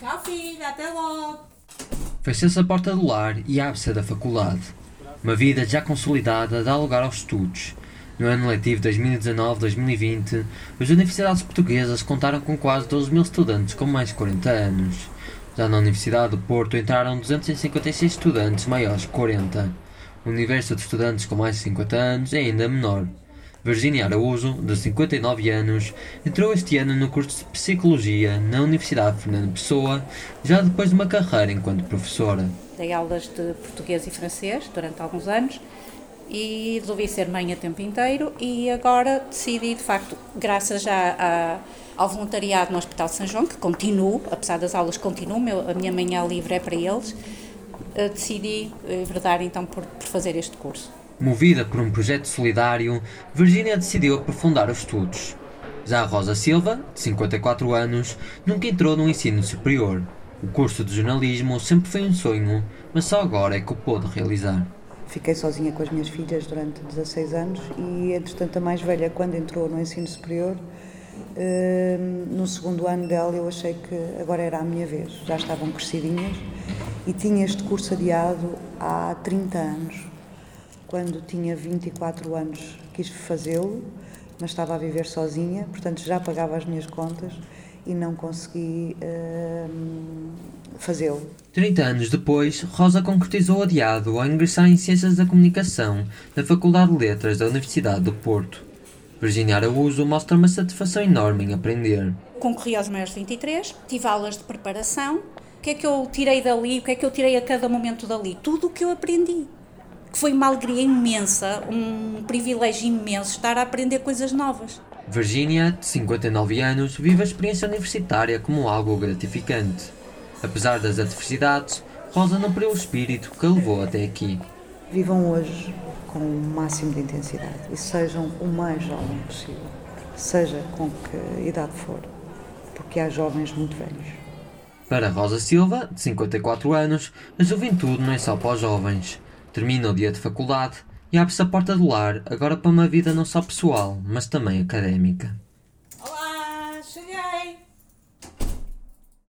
Tchau, filha, até logo. Fecha-se a porta do lar e abre-se a da faculdade. Uma vida já consolidada dá lugar aos estudos. No ano letivo 2019-2020, as universidades portuguesas contaram com quase 12 mil estudantes com mais de 40 anos. Já na Universidade do Porto entraram 256 estudantes maiores de 40. O universo de estudantes com mais de 50 anos é ainda menor. Virginia Araújo, de 59 anos, entrou este ano no curso de Psicologia na Universidade Fernando Pessoa, já depois de uma carreira enquanto professora. Dei aulas de português e francês durante alguns anos e resolvi ser mãe a tempo inteiro e agora decidi, de facto, graças já a, ao voluntariado no Hospital São João, que continuo, apesar das aulas continuam, a minha manhã livre é para eles, eh, decidi enverdar então por, por fazer este curso. Movida por um projeto solidário, Virginia decidiu aprofundar os estudos. Já Rosa Silva, de 54 anos, nunca entrou no ensino superior. O curso de jornalismo sempre foi um sonho, mas só agora é que o pôde realizar. Fiquei sozinha com as minhas filhas durante 16 anos e, entretanto, a mais velha, quando entrou no ensino superior, hum, no segundo ano dela, eu achei que agora era a minha vez. Já estavam crescidinhas e tinha este curso adiado há 30 anos quando tinha 24 anos, quis fazê-lo, mas estava a viver sozinha, portanto já pagava as minhas contas e não consegui uh, fazê-lo. 30 anos depois, Rosa concretizou o adiado ao ingressar em Ciências da Comunicação na Faculdade de Letras da Universidade do Porto. Virginia Araújo mostra uma satisfação enorme em aprender. Concorri aos maiores 23, tive aulas de preparação. O que é que eu tirei dali? O que é que eu tirei a cada momento dali? Tudo o que eu aprendi que foi uma alegria imensa, um privilégio imenso estar a aprender coisas novas. Virginia, de 59 anos, vive a experiência universitária como algo gratificante. Apesar das adversidades, Rosa não perdeu o espírito que a levou até aqui. Vivam hoje com o máximo de intensidade e sejam o mais jovem possível, seja com que idade for, porque há jovens muito velhos. Para Rosa Silva, de 54 anos, a juventude não é só para os jovens. Termina o dia de faculdade e abre-se a porta do lar, agora para uma vida não só pessoal, mas também académica.